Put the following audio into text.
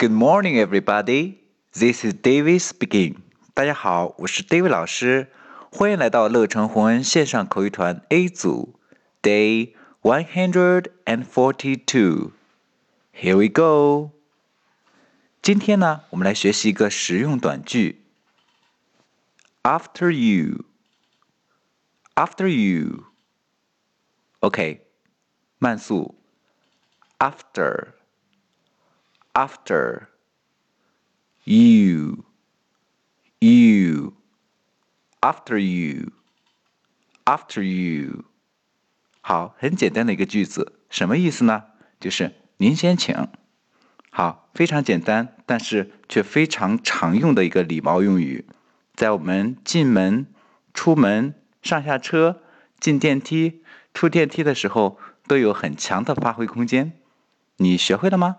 Good morning, everybody. This is David speaking. 大家好，我是 David 老师，欢迎来到乐成宏恩线上口语团 A 组，Day one hundred and forty-two. Here we go. 今天呢，我们来学习一个实用短句。After you. After you. OK，慢速。After. After. You. You. After you. After you. 好，很简单的一个句子，什么意思呢？就是您先请。好，非常简单，但是却非常常用的一个礼貌用语，在我们进门、出门、上下车、进电梯、出电梯的时候，都有很强的发挥空间。你学会了吗